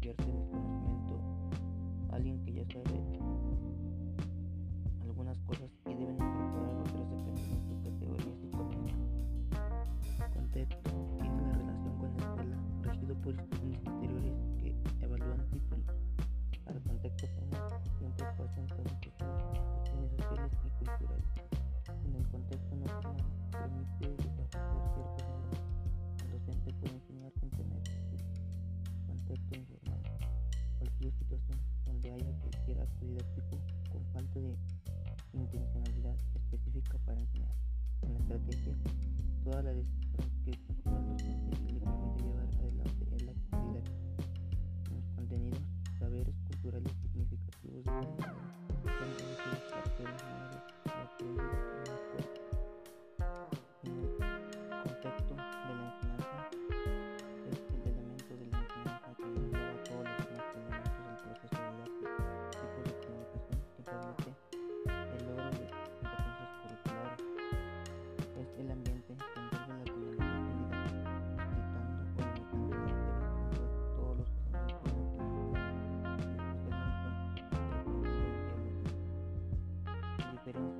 convierte en el conocimiento alguien que ya sabe con falta de intencionalidad específica para enseñar. En la estrategia, toda la decisión que controla el docente le permite llevar adelante el acto didáctico. En los contenidos, saberes culturales significativos de calidad Perú.